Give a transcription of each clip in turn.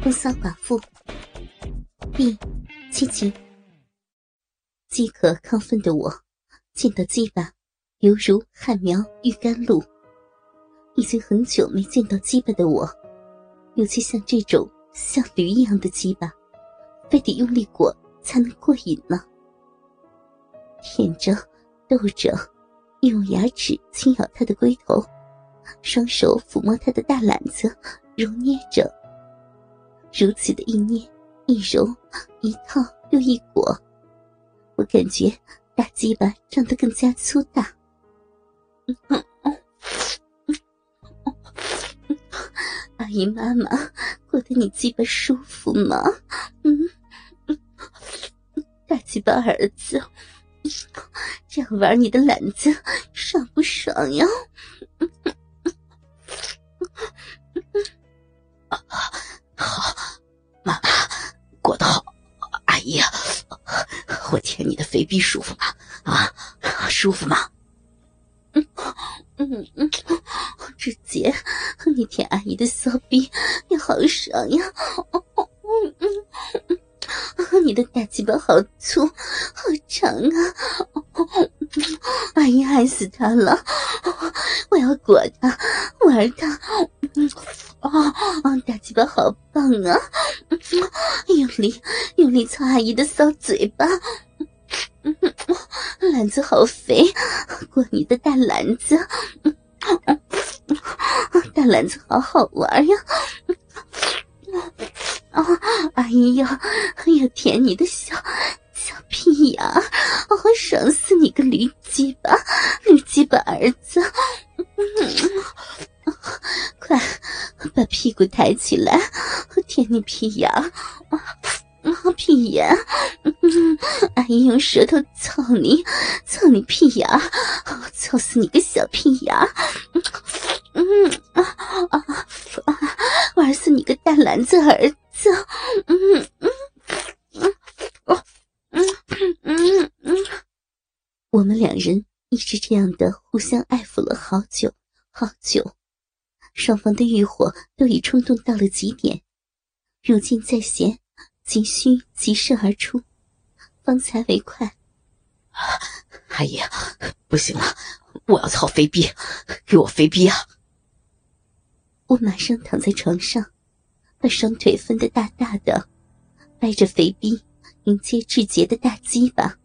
风骚寡妇，第七集。饥渴亢奋的我，见到鸡巴，犹如旱苗遇甘露。已经很久没见到鸡巴的我，尤其像这种像驴一样的鸡巴，非得用力裹才能过瘾呢。舔着，逗着，用牙齿轻咬他的龟头，双手抚摸他的大篮子，揉捏着。如此的一捏一揉，一套又一裹，我感觉大鸡巴长得更加粗大。阿姨妈妈，过得你鸡巴舒服吗？嗯，大鸡巴儿子，这样玩你的懒子爽不爽呀？好妈妈过得好，阿姨我舔你的肥逼舒服吗？啊，舒服吗？嗯嗯嗯，直接你舔阿姨的骚逼你好爽呀！嗯嗯嗯，你的大鸡巴好粗好长啊！阿姨爱死他了，我要裹他玩他。啊 啊，大鸡巴好棒啊！用力用力操阿姨的骚嘴巴。篮子好肥，过你的大篮子，大篮子好好玩呀！啊，阿姨要要舔你的小小屁眼，我爽死你个驴鸡巴，驴鸡巴儿子！快把屁股抬起来，我舔你屁眼！屁眼，阿姨用舌头操你，操你屁眼，操死你个小屁眼！嗯啊啊啊！玩死你个大篮子儿子！嗯嗯嗯嗯嗯嗯，我们两人一直这样的互相爱抚了好久好久，双方的欲火都已冲动到了极点，如今在弦。急需急射而出，方才为快。阿姨，不行了，我要操肥逼，给我肥逼啊！我马上躺在床上，把双腿分得大大的，掰着肥逼迎接志杰的大鸡巴。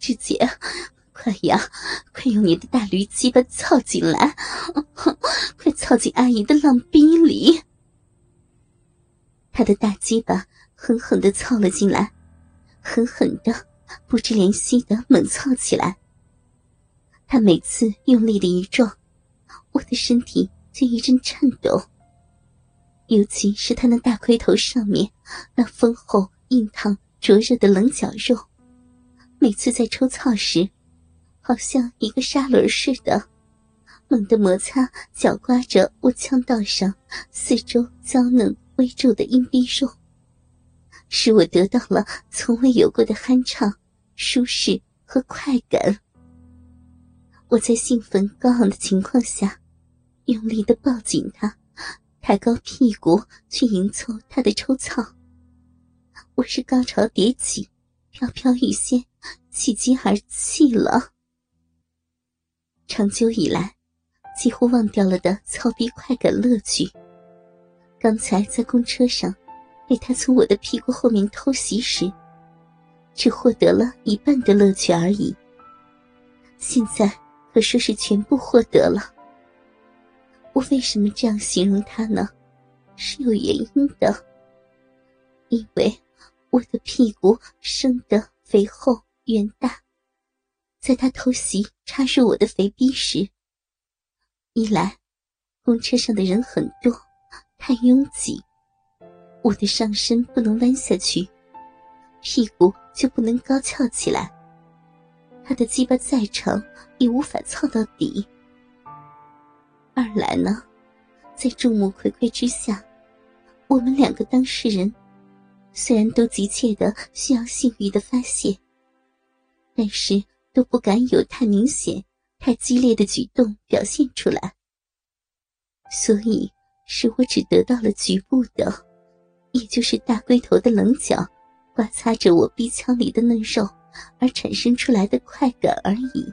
志杰，快呀，快用你的大驴鸡巴操进来，快操进阿姨的浪逼里！他的大鸡巴。狠狠的操了进来，狠狠的、不知怜惜的猛操起来。他每次用力的一撞，我的身体就一阵颤抖。尤其是他那大盔头上面那丰厚、硬烫、灼热的棱角肉，每次在抽操时，好像一个砂轮似的，猛地摩擦、绞刮着我腔道上四周娇嫩微皱的阴蒂肉。使我得到了从未有过的酣畅、舒适和快感。我在兴奋高昂的情况下，用力的抱紧他，抬高屁股去迎凑他的抽操。我是高潮迭起，飘飘欲仙，喜极而泣了。长久以来，几乎忘掉了的操逼快感乐趣，刚才在公车上。被他从我的屁股后面偷袭时，只获得了一半的乐趣而已。现在可说是全部获得了。我为什么这样形容他呢？是有原因的。因为我的屁股生得肥厚圆大，在他偷袭插入我的肥逼时，一来公车上的人很多，太拥挤。我的上身不能弯下去，屁股就不能高翘起来。他的鸡巴再长也无法操到底。二来呢，在众目睽睽之下，我们两个当事人虽然都急切的需要性欲的发泄，但是都不敢有太明显、太激烈的举动表现出来，所以使我只得到了局部的。也就是大龟头的棱角刮擦着我鼻腔里的嫩肉而产生出来的快感而已。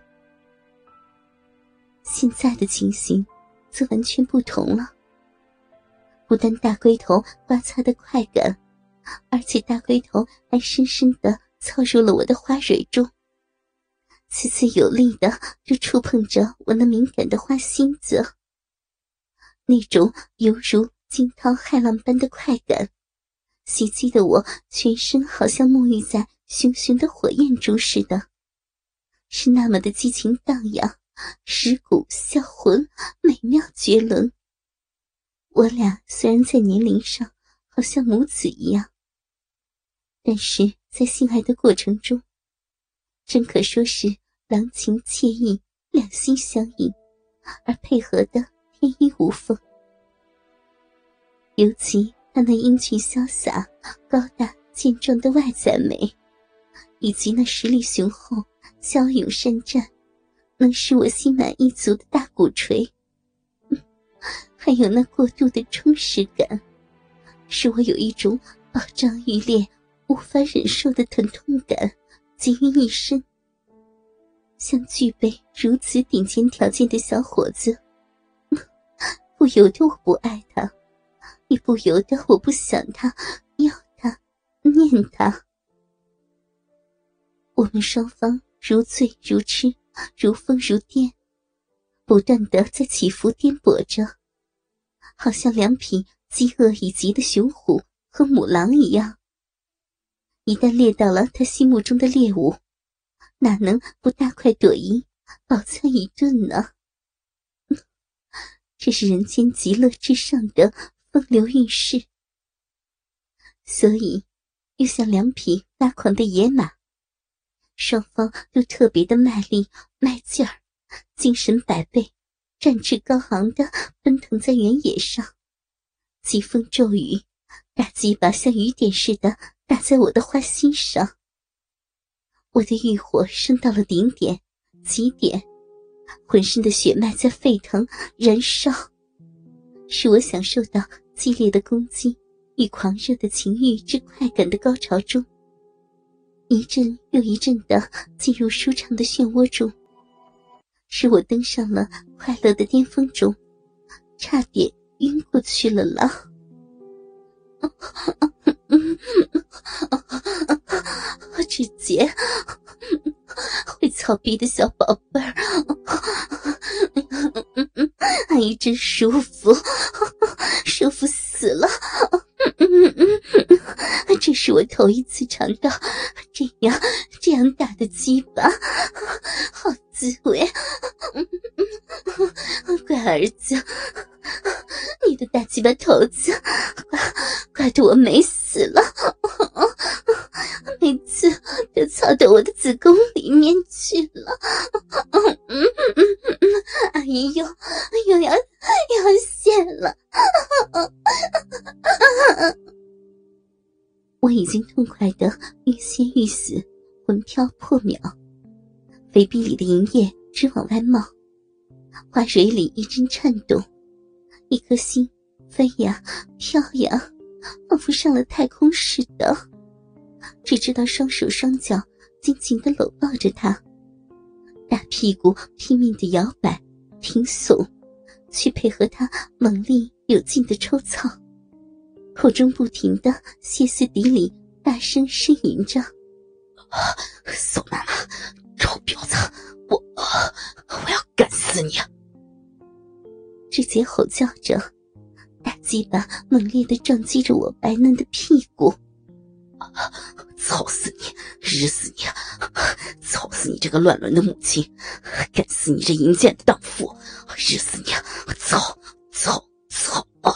现在的情形则完全不同了。不但大龟头刮擦的快感，而且大龟头还深深的操入了我的花蕊中，次次有力的就触碰着我那敏感的花心子。那种犹如惊涛骇浪般的快感，袭击的我全身好像沐浴在熊熊的火焰中似的，是那么的激情荡漾，蚀骨销魂，美妙绝伦。我俩虽然在年龄上好像母子一样，但是在性爱的过程中，真可说是郎情妾意，两心相印，而配合的天衣无缝。尤其他那英俊潇洒、高大健壮的外在美，以及那实力雄厚、骁勇善战，能使我心满意足的大鼓槌。还有那过度的充实感，使我有一种饱胀欲裂、无法忍受的疼痛感集于一身。像具备如此顶尖条件的小伙子，不由得我不爱他，也不由得我不想他、要他、念他。我们双方如醉如痴，如疯如癫，不断的在起伏颠簸着。好像两匹饥饿已极的雄虎和母狼一样，一旦猎到了他心目中的猎物，哪能不大快朵颐，饱餐一顿呢？这是人间极乐之上的风流韵事，所以又像两匹发狂的野马，双方都特别的卖力卖劲儿，精神百倍。战志高昂的奔腾在原野上，疾风骤雨，大鸡巴像雨点似的打在我的花心上。我的欲火升到了顶点、极点，浑身的血脉在沸腾燃烧，使我享受到激烈的攻击与狂热的情欲之快感的高潮中，一阵又一阵的进入舒畅的漩涡中。使我登上了快乐的巅峰中，差点晕过去了啦！志 会操逼的小宝贝儿，阿姨真舒服，舒服死了！这是我头一次尝到这样这样大的鸡巴，好滋味！乖儿子，你的大鸡巴头子，怪怪得我美死了，每次都操到我的子宫里面去了。阿姨又又要要泄了。我已经痛快的欲仙欲死，魂飘魄渺，肥逼里的银液直往外冒，花蕊里一阵颤动，一颗心飞呀飘呀，仿佛上了太空似的。只知道双手双脚紧紧的搂抱着他，大屁股拼命的摇摆挺耸，去配合他猛力有劲的抽操。口中不停的歇斯底里，大声呻吟着：“宋妈妈，臭婊子，我我要干死你！”直接吼叫着，大鸡巴猛烈的撞击着我白嫩的屁股，“操死你，日死你！操死你这个乱伦的母亲，干死你这淫贱的荡妇，日死你！操操操！啊！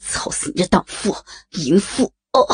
操死你这荡妇、淫妇！哦。